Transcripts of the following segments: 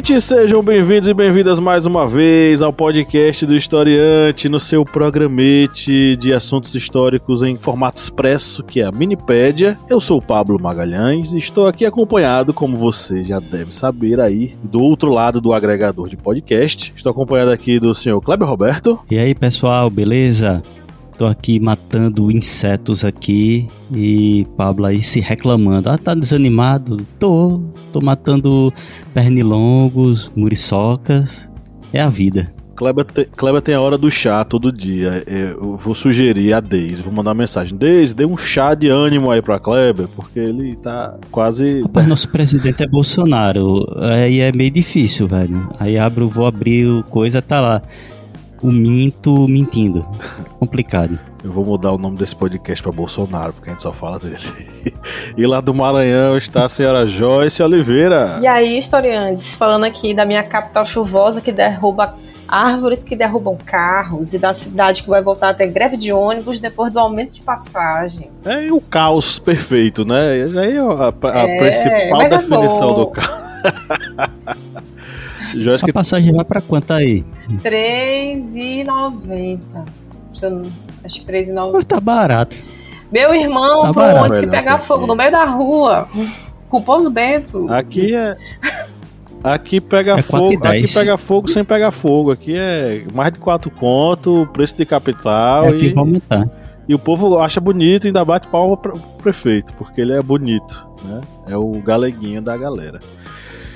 Ouvintes, sejam bem-vindos e bem-vindas mais uma vez ao podcast do Historiante, no seu programete de assuntos históricos em formato expresso, que é a Minipédia. Eu sou o Pablo Magalhães e estou aqui acompanhado, como você já deve saber aí, do outro lado do agregador de podcast. Estou acompanhado aqui do senhor Kleber Roberto. E aí, pessoal, beleza? Tô aqui matando insetos aqui e Pablo aí se reclamando. Ah, tá desanimado? Tô. Tô matando pernilongos, muriçocas. É a vida. Kleber, te, Kleber tem a hora do chá todo dia. Eu vou sugerir a Deise, vou mandar uma mensagem. Deise, dê um chá de ânimo aí pra Kleber, porque ele tá quase. Rapaz, nosso presidente é Bolsonaro. Aí é meio difícil, velho. Aí abro, vou abrir o coisa, tá lá o minto mentindo. Complicado. Eu vou mudar o nome desse podcast para Bolsonaro, porque a gente só fala dele. e lá do Maranhão está a senhora Joyce Oliveira. E aí, historiantes, falando aqui da minha capital chuvosa que derruba árvores que derrubam carros e da cidade que vai voltar a ter greve de ônibus depois do aumento de passagem. É e o caos perfeito, né? Aí é a, a é, principal é definição é do caos. a que... passagem vai pra quanto aí? R$3,90. Acho que R$3,90. Tá barato. Meu irmão, tá barato, onde que pegar fogo no meio da rua, com o povo dentro. Aqui é. Aqui pega é fogo, aqui pega fogo sem pegar fogo. Aqui é mais de 4 conto, preço de capital. É, aqui e, vai aumentar. E o povo acha bonito e ainda bate palma pro prefeito, porque ele é bonito, né? É o galeguinho da galera.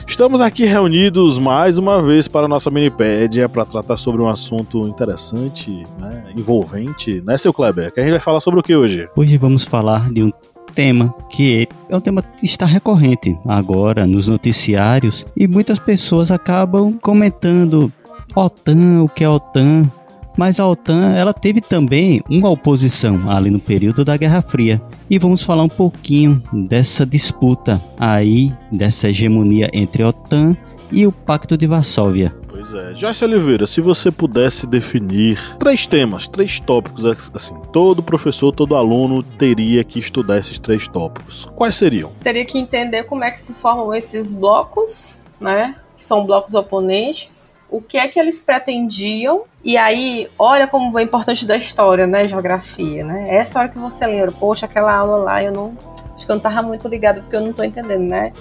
Estamos aqui reunidos mais uma vez para a nossa minipédia para tratar sobre um assunto interessante, né, envolvente, né, seu Kleber? Que a gente vai falar sobre o que hoje? Hoje vamos falar de um tema que é um tema que está recorrente agora nos noticiários e muitas pessoas acabam comentando OTAN, o que é OTAN, mas a OTAN ela teve também uma oposição ali no período da Guerra Fria. E vamos falar um pouquinho dessa disputa aí, dessa hegemonia entre a OTAN e o Pacto de Varsóvia. Pois é. Joyce Oliveira, se você pudesse definir três temas, três tópicos, assim, todo professor, todo aluno teria que estudar esses três tópicos. Quais seriam? Teria que entender como é que se formam esses blocos, né? Que são blocos oponentes o que é que eles pretendiam. E aí, olha como é importante da história, né? Geografia, né? Essa hora que você lembra, poxa, aquela aula lá eu não. Acho que eu não tava muito ligado porque eu não tô entendendo, né?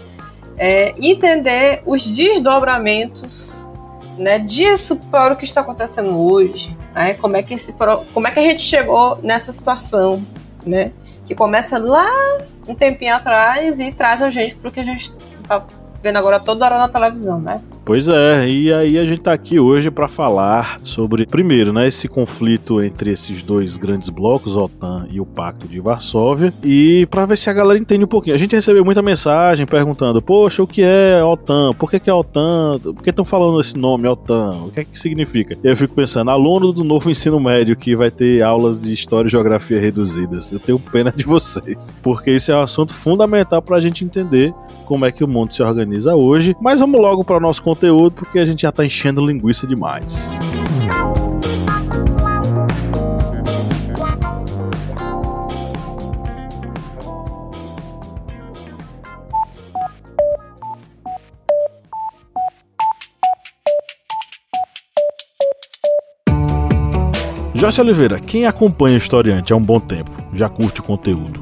É, entender os desdobramentos né, disso para o que está acontecendo hoje, né? Como é que esse, como é que a gente chegou nessa situação, né? Que começa lá um tempinho atrás e traz a gente para o que a gente está vendo agora toda hora na televisão, né? Pois é, e aí a gente tá aqui hoje para falar sobre, primeiro, né, esse conflito entre esses dois grandes blocos, OTAN e o Pacto de Varsóvia, e para ver se a galera entende um pouquinho. A gente recebeu muita mensagem perguntando: "Poxa, o que é OTAN? Por que, que é OTAN? Por que estão falando esse nome OTAN? O que é que significa?" E eu fico pensando, aluno do novo ensino médio que vai ter aulas de história e geografia reduzidas, eu tenho pena de vocês, porque isso é um assunto fundamental para a gente entender como é que o mundo se organiza hoje. Mas vamos logo para o nosso conteúdo, porque a gente já está enchendo linguiça demais. Joyce Oliveira, quem acompanha o historiante há um bom tempo, já curte o conteúdo,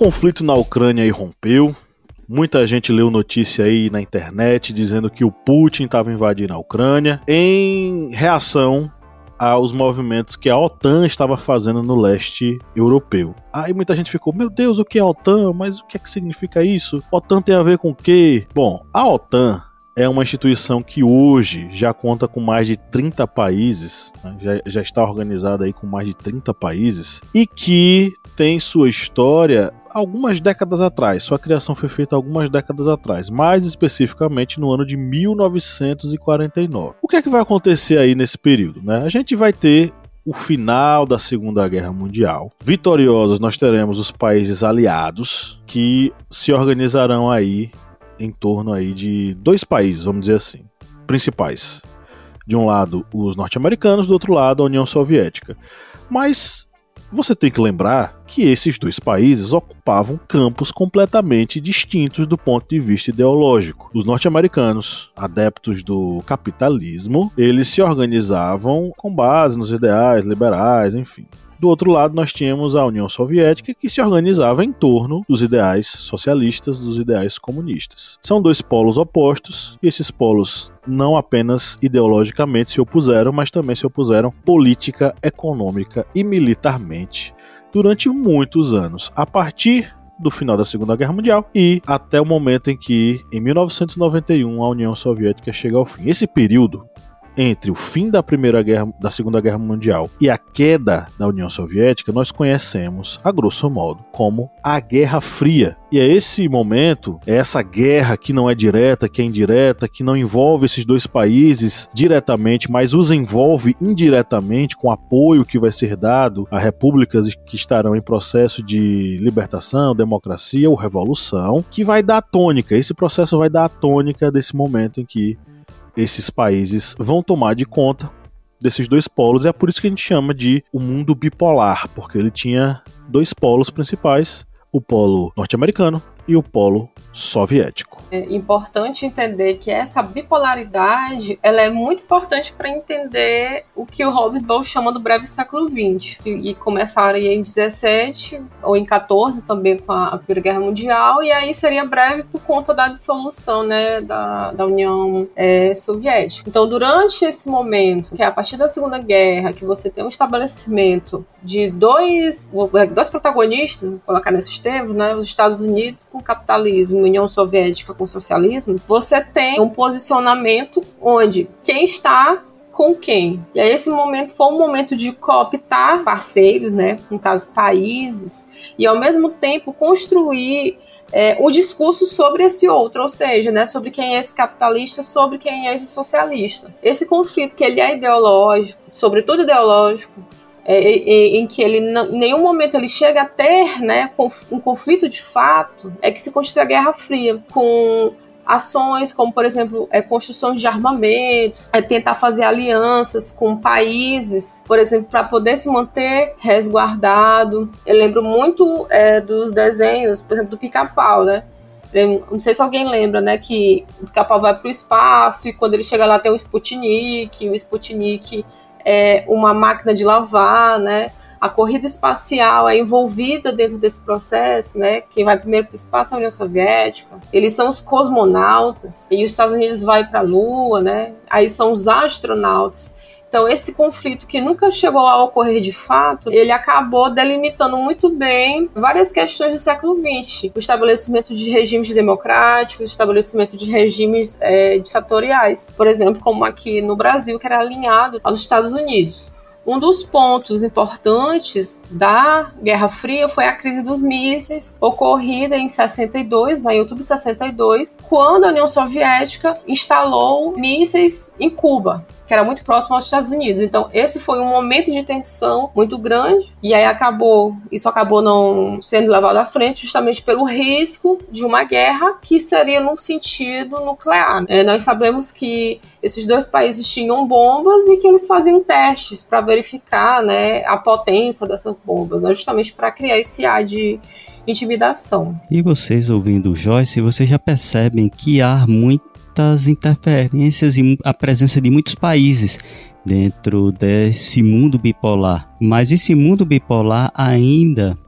Conflito na Ucrânia irrompeu. Muita gente leu notícia aí na internet dizendo que o Putin estava invadindo a Ucrânia em reação aos movimentos que a OTAN estava fazendo no leste europeu. Aí muita gente ficou, meu Deus, o que é OTAN? Mas o que é que significa isso? OTAN tem a ver com o quê? Bom, a OTAN é uma instituição que hoje já conta com mais de 30 países, né? já, já está organizada aí com mais de 30 países, e que tem sua história algumas décadas atrás. Sua criação foi feita algumas décadas atrás, mais especificamente no ano de 1949. O que é que vai acontecer aí nesse período? Né? A gente vai ter o final da Segunda Guerra Mundial. Vitoriosos, nós teremos os países aliados que se organizarão aí em torno aí de dois países, vamos dizer assim, principais. De um lado, os norte-americanos, do outro lado, a União Soviética. Mas você tem que lembrar que esses dois países ocupavam campos completamente distintos do ponto de vista ideológico. Os norte-americanos, adeptos do capitalismo, eles se organizavam com base nos ideais liberais, enfim. Do outro lado, nós tínhamos a União Soviética, que se organizava em torno dos ideais socialistas, dos ideais comunistas. São dois polos opostos, e esses polos não apenas ideologicamente se opuseram, mas também se opuseram política, econômica e militarmente durante muitos anos. A partir do final da Segunda Guerra Mundial e até o momento em que, em 1991, a União Soviética chega ao fim. Esse período entre o fim da Primeira Guerra, da Segunda Guerra Mundial e a queda da União Soviética, nós conhecemos, a grosso modo, como a Guerra Fria. E é esse momento, é essa guerra que não é direta, que é indireta, que não envolve esses dois países diretamente, mas os envolve indiretamente com apoio que vai ser dado a repúblicas que estarão em processo de libertação, democracia ou revolução, que vai dar a tônica. Esse processo vai dar a tônica desse momento em que esses países vão tomar de conta desses dois polos. É por isso que a gente chama de o mundo bipolar, porque ele tinha dois polos principais, o polo norte-americano e o polo soviético. É importante entender que essa bipolaridade ela é muito importante para entender o que o Hobsbawm chama do breve século XX. E, e começaria em 17 ou em 14 também com a Primeira Guerra Mundial, e aí seria breve por conta da dissolução né, da, da União é, Soviética. Então, durante esse momento, que é a partir da Segunda Guerra, que você tem um estabelecimento de dois, dois protagonistas, vou colocar nesses termos, né, os Estados Unidos com o capitalismo União Soviética com socialismo, você tem um posicionamento onde quem está com quem. E aí esse momento foi um momento de cooptar parceiros, né, no caso países, e ao mesmo tempo construir é, o discurso sobre esse outro, ou seja, né, sobre quem é esse capitalista, sobre quem é esse socialista. Esse conflito que ele é ideológico, sobretudo ideológico, é, em, em, que ele em nenhum momento ele chega a ter né, um conflito de fato, é que se constitui a Guerra Fria, com ações como, por exemplo, é, construção de armamentos, é tentar fazer alianças com países, por exemplo, para poder se manter resguardado. Eu lembro muito é, dos desenhos, por exemplo, do pica-pau, né? não sei se alguém lembra, né, que o pica-pau vai para o espaço e quando ele chega lá tem o Sputnik, o Sputnik é uma máquina de lavar, né? A corrida espacial é envolvida dentro desse processo, né? Quem vai primeiro para o espaço é a União Soviética. Eles são os cosmonautas e os Estados Unidos vai para a Lua, né? Aí são os astronautas. Então, esse conflito que nunca chegou a ocorrer de fato, ele acabou delimitando muito bem várias questões do século XX. O estabelecimento de regimes democráticos, o estabelecimento de regimes é, ditatoriais. Por exemplo, como aqui no Brasil, que era alinhado aos Estados Unidos. Um dos pontos importantes da Guerra Fria foi a crise dos mísseis, ocorrida em 62, na outubro de 62, quando a União Soviética instalou mísseis em Cuba que era muito próximo aos Estados Unidos. Então, esse foi um momento de tensão muito grande, e aí acabou, isso acabou não sendo levado à frente justamente pelo risco de uma guerra que seria no sentido nuclear. É, nós sabemos que esses dois países tinham bombas e que eles faziam testes para verificar né, a potência dessas bombas, né, justamente para criar esse ar de intimidação. E vocês ouvindo Joyce, vocês já percebem que há muitas interferências e a presença de muitos países dentro desse mundo bipolar. Mas esse mundo bipolar ainda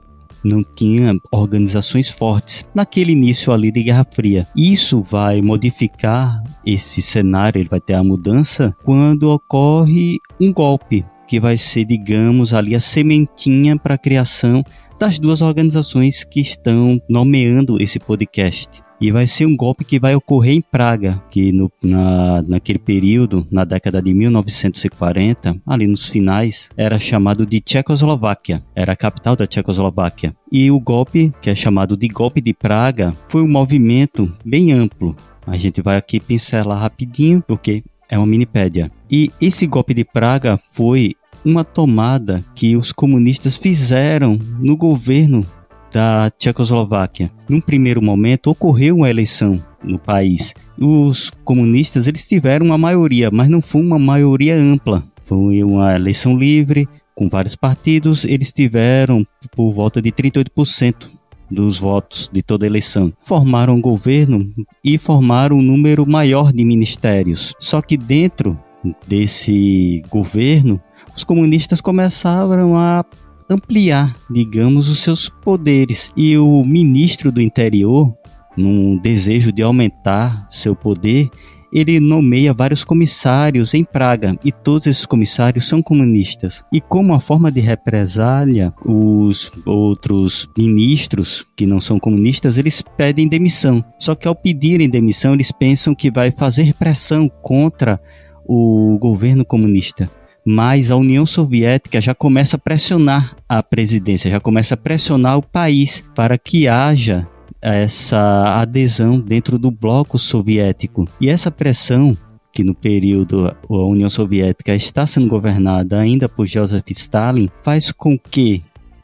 não tinha organizações fortes naquele início ali de Guerra Fria. Isso vai modificar esse cenário, ele vai ter a mudança quando ocorre um golpe que vai ser, digamos, ali a sementinha para a criação das duas organizações que estão nomeando esse podcast. E vai ser um golpe que vai ocorrer em Praga, que no, na, naquele período, na década de 1940, ali nos finais, era chamado de Tchecoslováquia, era a capital da Tchecoslováquia. E o golpe, que é chamado de Golpe de Praga, foi um movimento bem amplo. A gente vai aqui pincelar rapidinho, porque é uma minipédia. E esse golpe de Praga foi uma tomada que os comunistas fizeram no governo da Tchecoslováquia. Num primeiro momento ocorreu uma eleição no país. Os comunistas eles tiveram uma maioria, mas não foi uma maioria ampla. Foi uma eleição livre com vários partidos. Eles tiveram por volta de 38% dos votos de toda eleição. Formaram um governo e formaram um número maior de ministérios. Só que dentro desse governo os comunistas começaram a ampliar, digamos, os seus poderes. E o ministro do interior, num desejo de aumentar seu poder, ele nomeia vários comissários em Praga e todos esses comissários são comunistas. E como uma forma de represália, os outros ministros que não são comunistas, eles pedem demissão. Só que ao pedirem demissão, eles pensam que vai fazer pressão contra o governo comunista mas a União Soviética já começa a pressionar a presidência, já começa a pressionar o país para que haja essa adesão dentro do bloco soviético. E essa pressão que no período a União Soviética está sendo governada ainda por Joseph Stalin, faz com que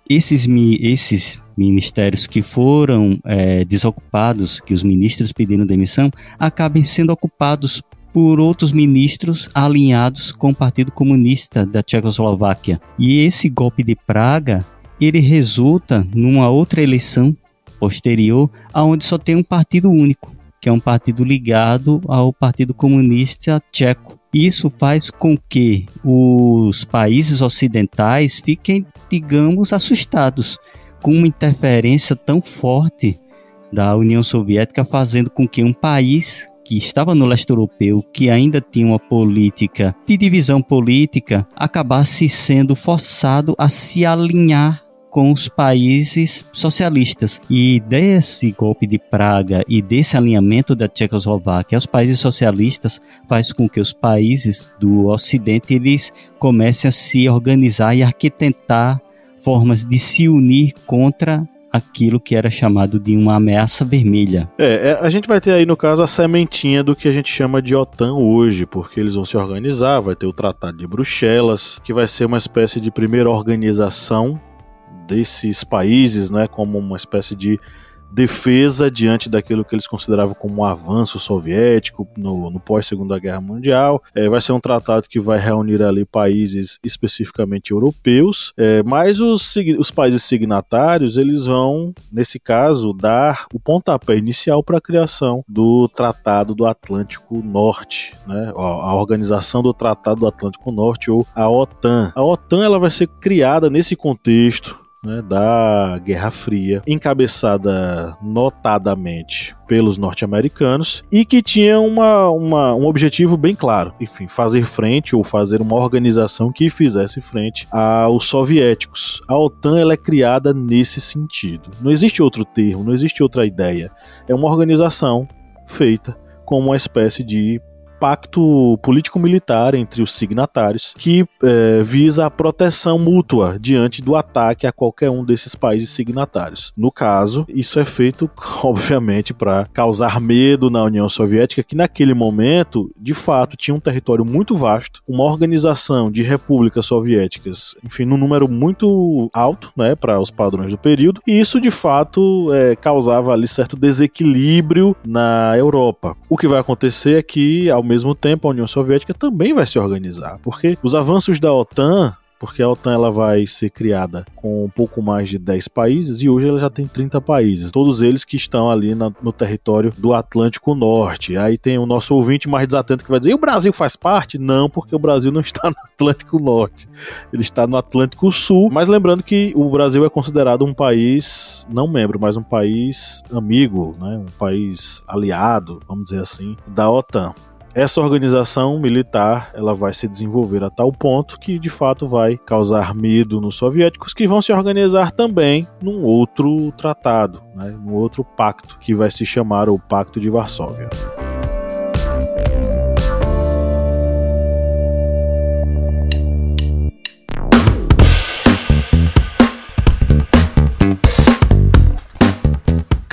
esses, esses ministérios que foram é, desocupados, que os ministros pediram demissão, acabem sendo ocupados por outros ministros alinhados com o Partido Comunista da Tchecoslováquia. E esse golpe de Praga, ele resulta numa outra eleição posterior, aonde só tem um partido único, que é um partido ligado ao Partido Comunista Tcheco. Isso faz com que os países ocidentais fiquem, digamos, assustados com uma interferência tão forte da União Soviética, fazendo com que um país que estava no leste europeu, que ainda tinha uma política de divisão política, acabasse sendo forçado a se alinhar com os países socialistas. E desse golpe de Praga e desse alinhamento da Tchecoslováquia aos países socialistas faz com que os países do Ocidente eles comecem a se organizar e arquitetar formas de se unir contra aquilo que era chamado de uma ameaça vermelha. É, é, a gente vai ter aí no caso a sementinha do que a gente chama de OTAN hoje, porque eles vão se organizar, vai ter o Tratado de Bruxelas, que vai ser uma espécie de primeira organização desses países, né, como uma espécie de defesa diante daquilo que eles consideravam como um avanço soviético no, no pós-segunda guerra mundial. É, vai ser um tratado que vai reunir ali países especificamente europeus, é, mas os, os países signatários eles vão, nesse caso, dar o pontapé inicial para a criação do Tratado do Atlântico Norte, né? a organização do Tratado do Atlântico Norte ou a OTAN. A OTAN ela vai ser criada nesse contexto né, da Guerra Fria, encabeçada notadamente pelos norte-americanos e que tinha uma, uma, um objetivo bem claro, enfim, fazer frente ou fazer uma organização que fizesse frente aos soviéticos. A OTAN ela é criada nesse sentido. Não existe outro termo, não existe outra ideia. É uma organização feita como uma espécie de pacto político-militar entre os signatários que é, visa a proteção mútua diante do ataque a qualquer um desses países signatários. No caso, isso é feito, obviamente, para causar medo na União Soviética, que naquele momento, de fato, tinha um território muito vasto, uma organização de repúblicas soviéticas, enfim, num número muito alto, né, para os padrões do período, e isso de fato é, causava ali certo desequilíbrio na Europa. O que vai acontecer é que, ao mesmo tempo, a União Soviética também vai se organizar, porque os avanços da OTAN porque a OTAN ela vai ser criada com um pouco mais de 10 países e hoje ela já tem 30 países, todos eles que estão ali na, no território do Atlântico Norte. Aí tem o nosso ouvinte mais desatento que vai dizer: e o Brasil faz parte? Não, porque o Brasil não está no Atlântico Norte, ele está no Atlântico Sul. Mas lembrando que o Brasil é considerado um país não membro, mas um país amigo, né? um país aliado, vamos dizer assim, da OTAN essa organização militar ela vai se desenvolver a tal ponto que de fato vai causar medo nos soviéticos que vão se organizar também num outro tratado, né, num outro pacto que vai se chamar o Pacto de Varsóvia.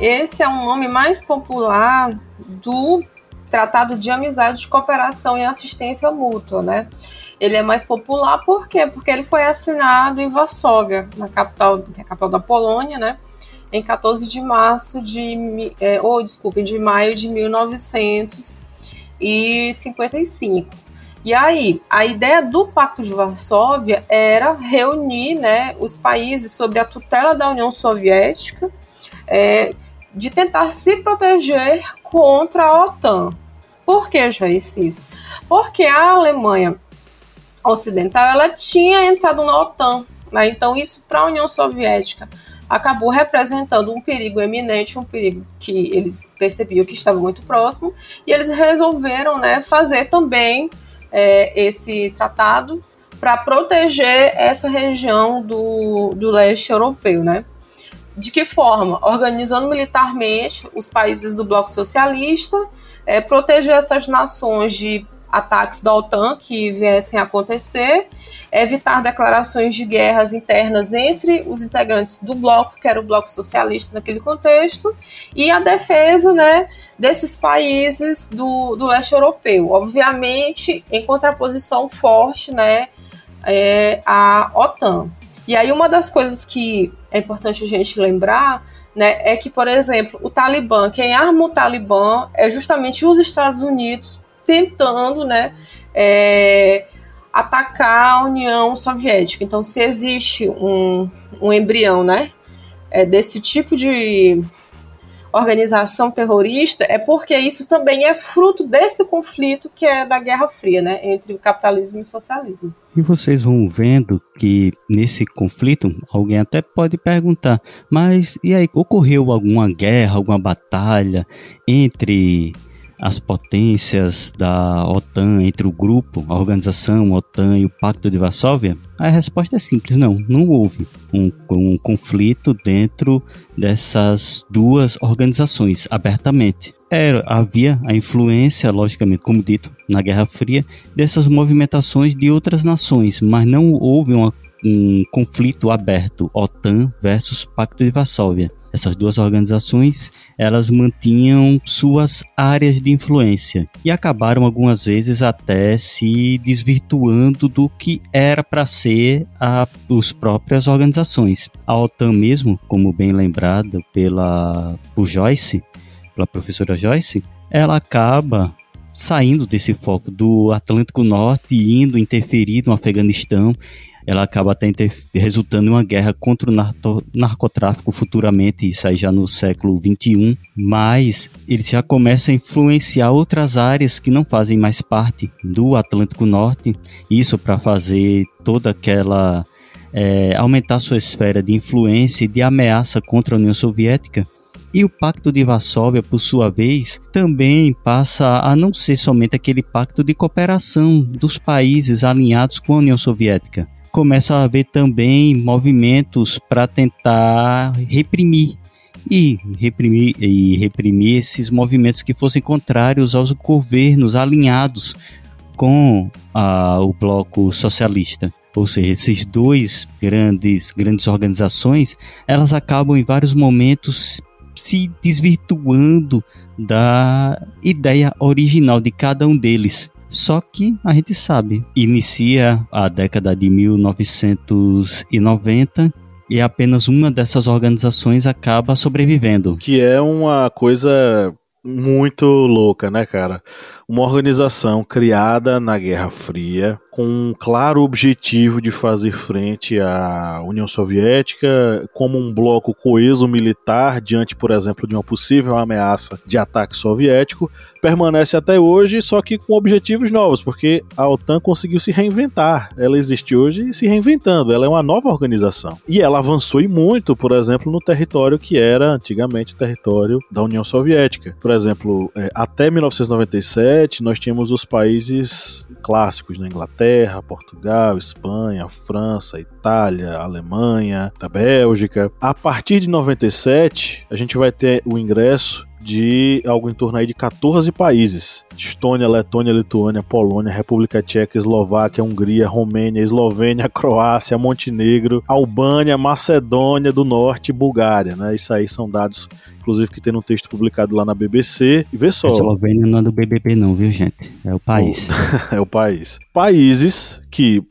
Esse é um nome mais popular do Tratado de Amizade, de Cooperação e Assistência Mútua, né? Ele é mais popular por quê? Porque ele foi assinado em Varsóvia, na capital, é capital da Polônia, né? Em 14 de março de, é, ou desculpe, de maio de 1955. E aí, a ideia do Pacto de Varsóvia era reunir, né, os países sob a tutela da União Soviética, é, de tentar se proteger contra a OTAN. Por que, isso? Porque a Alemanha Ocidental ela tinha entrado na OTAN. Né? Então, isso para a União Soviética acabou representando um perigo eminente, um perigo que eles percebiam que estava muito próximo, e eles resolveram né, fazer também é, esse tratado para proteger essa região do, do leste europeu, né? De que forma? Organizando militarmente os países do bloco socialista, é, proteger essas nações de ataques da OTAN que viessem a acontecer, evitar declarações de guerras internas entre os integrantes do bloco, que era o bloco socialista naquele contexto, e a defesa né, desses países do, do leste europeu. Obviamente, em contraposição forte né, é, à OTAN. E aí, uma das coisas que é importante a gente lembrar né, é que, por exemplo, o Talibã, quem arma o Talibã é justamente os Estados Unidos tentando né, é, atacar a União Soviética. Então, se existe um, um embrião né, é, desse tipo de organização terrorista, é porque isso também é fruto desse conflito que é da Guerra Fria, né, entre o capitalismo e o socialismo. E vocês vão vendo que nesse conflito, alguém até pode perguntar, mas e aí, ocorreu alguma guerra, alguma batalha entre as potências da OTAN entre o grupo, a organização OTAN e o Pacto de Varsóvia? A resposta é simples: não, não houve um, um conflito dentro dessas duas organizações abertamente. Era, havia a influência, logicamente, como dito, na Guerra Fria, dessas movimentações de outras nações, mas não houve uma, um conflito aberto OTAN versus Pacto de Varsóvia. Essas duas organizações, elas mantinham suas áreas de influência e acabaram algumas vezes até se desvirtuando do que era para ser a, as próprias organizações. A OTAN mesmo, como bem lembrado pela por Joyce, pela professora Joyce, ela acaba saindo desse foco do Atlântico Norte e indo interferir no Afeganistão ela acaba até resultando em uma guerra contra o narcotráfico futuramente, isso aí já no século 21, mas ele já começa a influenciar outras áreas que não fazem mais parte do Atlântico Norte, isso para fazer toda aquela é, aumentar sua esfera de influência e de ameaça contra a União Soviética. E o Pacto de Varsóvia, por sua vez, também passa a não ser somente aquele pacto de cooperação dos países alinhados com a União Soviética, começa a haver também movimentos para tentar reprimir e reprimir e reprimir esses movimentos que fossem contrários aos governos alinhados com a, o bloco socialista. Ou seja, esses dois grandes grandes organizações, elas acabam em vários momentos se desvirtuando da ideia original de cada um deles. Só que a gente sabe, inicia a década de 1990 e apenas uma dessas organizações acaba sobrevivendo. Que é uma coisa muito louca, né, cara? Uma organização criada na Guerra Fria, com um claro objetivo de fazer frente à União Soviética como um bloco coeso militar diante, por exemplo, de uma possível ameaça de ataque soviético, permanece até hoje, só que com objetivos novos, porque a OTAN conseguiu se reinventar. Ela existe hoje se reinventando, ela é uma nova organização. E ela avançou e muito, por exemplo, no território que era antigamente o território da União Soviética. Por exemplo, é, até 1997, nós tínhamos os países clássicos né? Inglaterra, Portugal, Espanha, França, Itália, Alemanha, a Bélgica. A partir de 97, a gente vai ter o ingresso de algo em torno aí de 14 países. Estônia, Letônia, Lituânia, Polônia, República Tcheca, Eslováquia, Hungria, Romênia, Eslovênia, Croácia, Montenegro, Albânia, Macedônia do Norte e Bulgária, né? Isso aí são dados inclusive que tem um texto publicado lá na BBC. E vê só. A Eslovênia não é do BBB não, viu, gente? É o país. é o país. Países que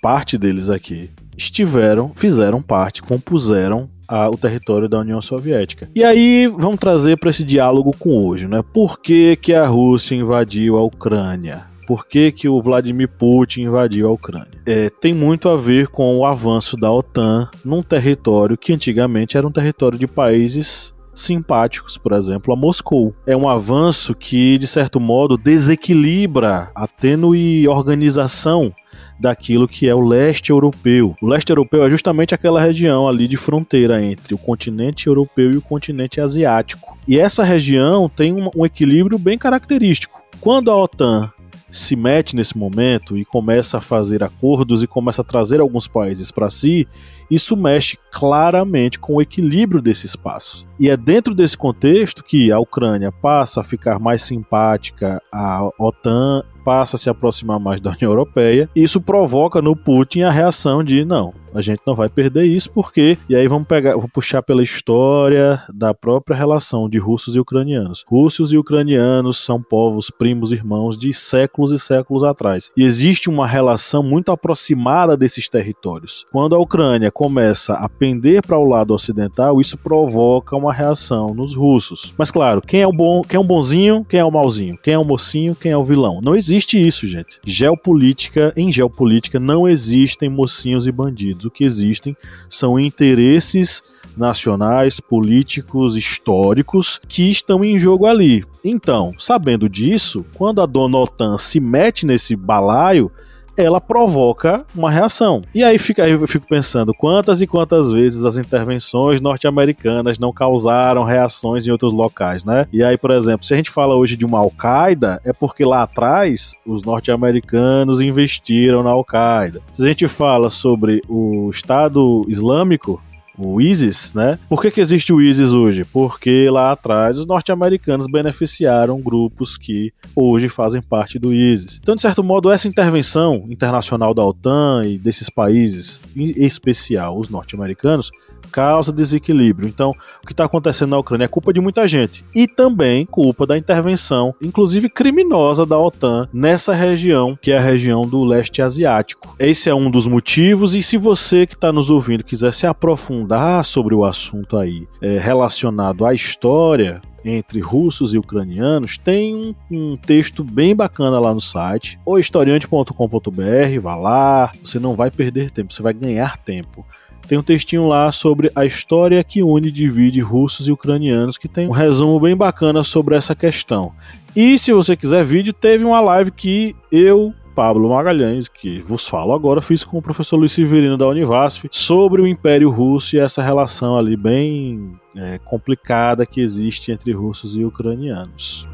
parte deles aqui estiveram, fizeram parte, compuseram a, o território da União Soviética. E aí vamos trazer para esse diálogo com hoje, né? Por que, que a Rússia invadiu a Ucrânia? Por que, que o Vladimir Putin invadiu a Ucrânia? É, tem muito a ver com o avanço da OTAN num território que antigamente era um território de países simpáticos, por exemplo, a Moscou. É um avanço que, de certo modo, desequilibra a tênue organização daquilo que é o leste europeu. O leste europeu é justamente aquela região ali de fronteira entre o continente europeu e o continente asiático. E essa região tem um, um equilíbrio bem característico. Quando a OTAN se mete nesse momento e começa a fazer acordos e começa a trazer alguns países para si, isso mexe claramente com o equilíbrio desse espaço. E é dentro desse contexto que a Ucrânia passa a ficar mais simpática à OTAN, passa a se aproximar mais da União Europeia, e isso provoca no Putin a reação de não, a gente não vai perder isso porque e aí vamos pegar, vou puxar pela história da própria relação de russos e ucranianos. Russos e ucranianos são povos primos irmãos de séculos e séculos atrás. E existe uma relação muito aproximada desses territórios. Quando a Ucrânia começa a pender para o lado ocidental, isso provoca uma reação nos russos. Mas claro, quem é o bom, quem é o bonzinho, quem é o malzinho, quem é o mocinho, quem é o vilão? Não existe isso, gente. Geopolítica, em geopolítica não existem mocinhos e bandidos. O que existem são interesses nacionais, políticos, históricos que estão em jogo ali. Então, sabendo disso, quando a dona OTAN se mete nesse balaio, ela provoca uma reação. E aí fica, eu fico pensando quantas e quantas vezes as intervenções norte-americanas não causaram reações em outros locais, né? E aí, por exemplo, se a gente fala hoje de uma Al-Qaeda, é porque lá atrás os norte-americanos investiram na Al-Qaeda. Se a gente fala sobre o Estado Islâmico, o ISIS, né? Por que, que existe o ISIS hoje? Porque lá atrás os norte-americanos beneficiaram grupos que hoje fazem parte do ISIS. Então, de certo modo, essa intervenção internacional da OTAN e desses países, em especial os norte-americanos, causa desequilíbrio. Então, o que está acontecendo na Ucrânia é culpa de muita gente e também culpa da intervenção, inclusive criminosa da OTAN nessa região, que é a região do leste asiático. Esse é um dos motivos e se você que está nos ouvindo quiser se aprofundar sobre o assunto aí é, relacionado à história, entre russos e ucranianos, tem um, um, texto bem bacana lá no site, ohistoriante.com.br, vá lá, você não vai perder tempo, você vai ganhar tempo. Tem um textinho lá sobre a história que une e divide russos e ucranianos, que tem um resumo bem bacana sobre essa questão. E se você quiser vídeo, teve uma live que eu, Pablo Magalhães, que vos falo agora, fiz com o professor Luiz Severino da Univasf sobre o Império Russo e essa relação ali bem é, complicada que existe entre russos e ucranianos.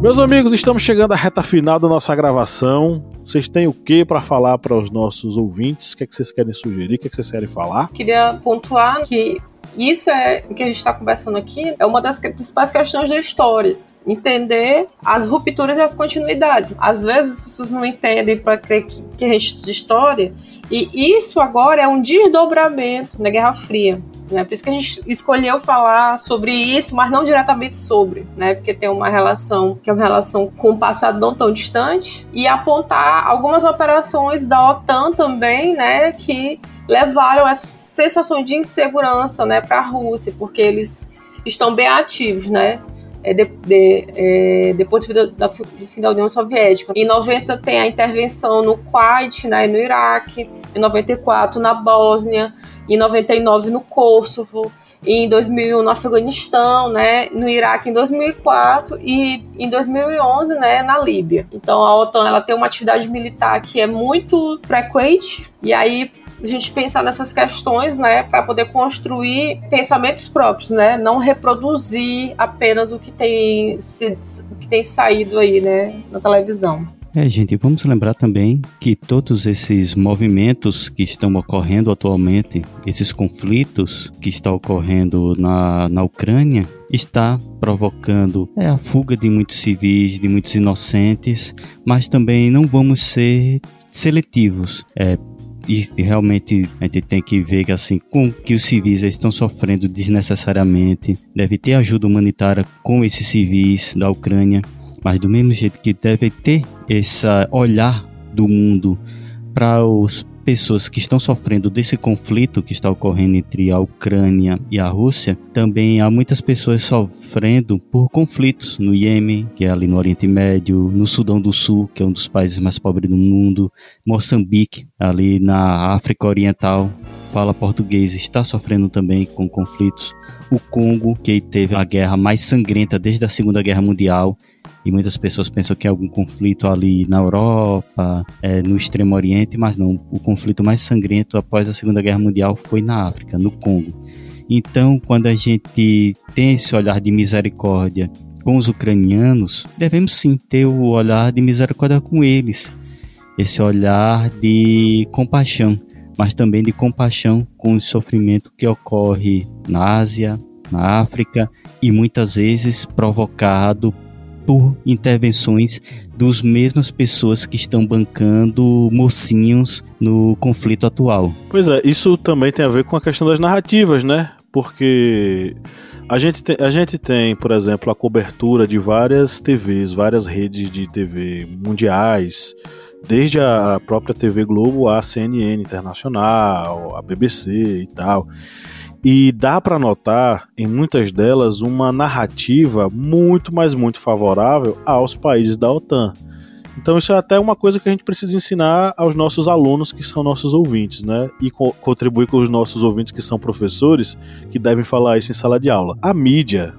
Meus amigos, estamos chegando à reta final da nossa gravação. Vocês têm o que para falar para os nossos ouvintes? O que, é que vocês querem sugerir? O que, é que vocês querem falar? Queria pontuar que isso é o que a gente está conversando aqui é uma das principais questões da história. Entender as rupturas e as continuidades. Às vezes as pessoas não entendem para crer que, que a gente estuda história, e isso agora é um desdobramento na Guerra Fria. Né? Por isso que a gente escolheu falar sobre isso, mas não diretamente sobre, né? Porque tem uma relação que é uma relação com o passado não tão distante e apontar algumas operações da OTAN também, né? Que levaram essa sensação de insegurança, né, para a Rússia, porque eles estão bem ativos, né? É, de, de, é, depois do, da, do, fim da União Soviética. Em 90 tem a intervenção no Kuwait, né, no Iraque, em 94 na Bósnia, em 99 no Kosovo, em 2001 no Afeganistão, né, no Iraque em 2004 e em 2011, né, na Líbia. Então a OTAN ela tem uma atividade militar que é muito frequente. E aí a gente pensar nessas questões, né, para poder construir pensamentos próprios, né, não reproduzir apenas o que tem se, o que tem saído aí, né, na televisão. É, gente, vamos lembrar também que todos esses movimentos que estão ocorrendo atualmente, esses conflitos que estão ocorrendo na, na Ucrânia, está provocando é, a fuga de muitos civis, de muitos inocentes, mas também não vamos ser seletivos. É, e realmente a gente tem que ver que assim com que os civis estão sofrendo desnecessariamente deve ter ajuda humanitária com esses civis da Ucrânia mas do mesmo jeito que deve ter esse olhar do mundo para as pessoas que estão sofrendo desse conflito que está ocorrendo entre a Ucrânia e a Rússia, também há muitas pessoas sofrendo por conflitos no Iêmen, que é ali no Oriente Médio, no Sudão do Sul, que é um dos países mais pobres do mundo, Moçambique, ali na África Oriental, fala português, está sofrendo também com conflitos. O Congo, que teve a guerra mais sangrenta desde a Segunda Guerra Mundial, e muitas pessoas pensam que é algum conflito ali na Europa, é, no Extremo Oriente, mas não. O conflito mais sangrento após a Segunda Guerra Mundial foi na África, no Congo. Então, quando a gente tem esse olhar de misericórdia com os ucranianos, devemos sim ter o olhar de misericórdia com eles, esse olhar de compaixão, mas também de compaixão com o sofrimento que ocorre na Ásia, na África e muitas vezes provocado por intervenções dos mesmas pessoas que estão bancando mocinhos no conflito atual. Pois é, isso também tem a ver com a questão das narrativas, né? Porque a gente, tem, a gente tem, por exemplo, a cobertura de várias TVs, várias redes de TV mundiais, desde a própria TV Globo à CNN Internacional, a BBC e tal. E dá para notar em muitas delas uma narrativa muito, mas muito favorável aos países da OTAN. Então isso é até uma coisa que a gente precisa ensinar aos nossos alunos que são nossos ouvintes, né? E co contribuir com os nossos ouvintes que são professores, que devem falar isso em sala de aula. A mídia,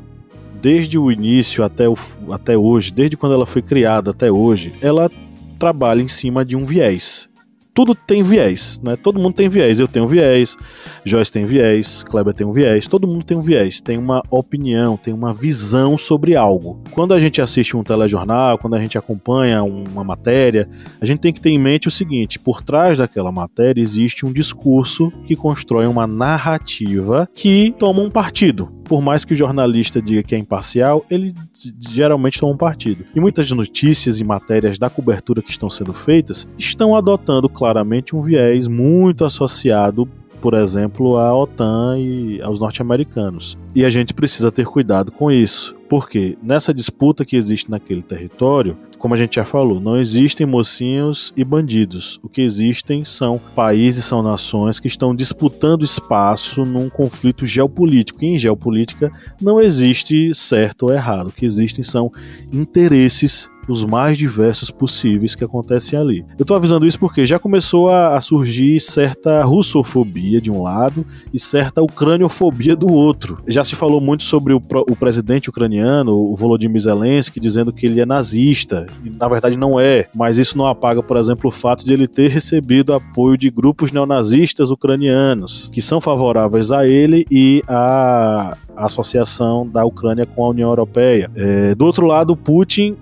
desde o início até, o, até hoje, desde quando ela foi criada até hoje, ela trabalha em cima de um viés. Tudo tem viés, né? Todo mundo tem viés. Eu tenho viés, Joyce tem viés, Kleber tem um viés, todo mundo tem um viés, tem uma opinião, tem uma visão sobre algo. Quando a gente assiste um telejornal, quando a gente acompanha uma matéria, a gente tem que ter em mente o seguinte: por trás daquela matéria existe um discurso que constrói uma narrativa que toma um partido por mais que o jornalista diga que é imparcial, ele geralmente toma um partido. E muitas notícias e matérias da cobertura que estão sendo feitas estão adotando claramente um viés muito associado por exemplo, à OTAN e aos norte-americanos. E a gente precisa ter cuidado com isso, porque nessa disputa que existe naquele território, como a gente já falou, não existem mocinhos e bandidos. O que existem são países, são nações que estão disputando espaço num conflito geopolítico. E em geopolítica não existe certo ou errado. O que existem são interesses os mais diversos possíveis que acontecem ali. Eu tô avisando isso porque já começou a, a surgir certa russofobia de um lado e certa ucraniofobia do outro. Já se falou muito sobre o, o presidente ucraniano, o Volodymyr Zelensky, dizendo que ele é nazista. E, na verdade não é, mas isso não apaga, por exemplo, o fato de ele ter recebido apoio de grupos neonazistas ucranianos que são favoráveis a ele e a associação da Ucrânia com a União Europeia. É, do outro lado, Putin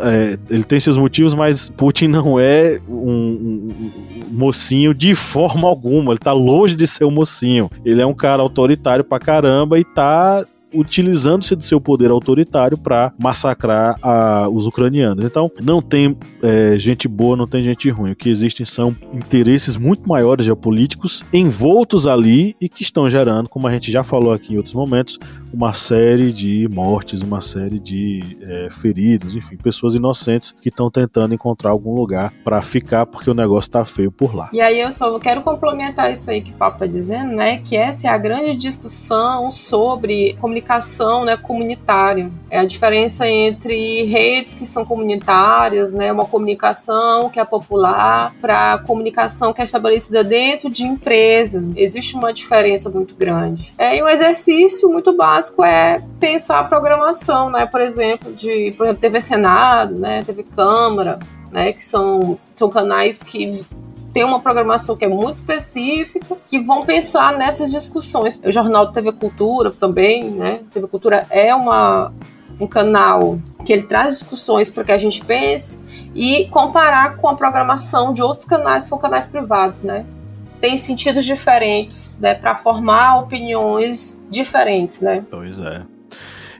é, ele tem seus motivos, mas Putin não é um, um, um, mocinho de forma alguma. Ele tá longe de ser um mocinho. Ele é um cara autoritário pra caramba e tá utilizando-se do seu poder autoritário para massacrar a, os ucranianos. Então, não tem é, gente boa, não tem gente ruim. O que existem são interesses muito maiores geopolíticos envoltos ali e que estão gerando, como a gente já falou aqui em outros momentos, uma série de mortes, uma série de é, feridos, enfim, pessoas inocentes que estão tentando encontrar algum lugar para ficar porque o negócio tá feio por lá. E aí eu só quero complementar isso aí que o Papo tá dizendo, né? Que essa é a grande discussão sobre comunicação, né, comunitária. É a diferença entre redes que são comunitárias, né, uma comunicação que é popular para comunicação que é estabelecida dentro de empresas. Existe uma diferença muito grande. É um exercício muito básico básico é pensar a programação, né? Por exemplo, de por exemplo, TV Senado, né? TV Câmara, né? Que são, são canais que tem uma programação que é muito específica, que vão pensar nessas discussões. O Jornal de TV Cultura também, né? TV Cultura é uma, um canal que ele traz discussões para que a gente pense e comparar com a programação de outros canais que são canais privados, né? Tem sentidos diferentes, né, para formar opiniões diferentes, né? Pois é.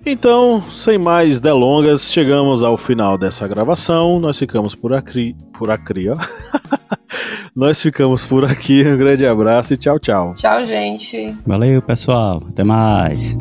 Então, sem mais delongas, chegamos ao final dessa gravação. Nós ficamos por aqui, por aqui, ó. Nós ficamos por aqui. Um grande abraço e tchau, tchau. Tchau, gente. Valeu, pessoal. Até mais.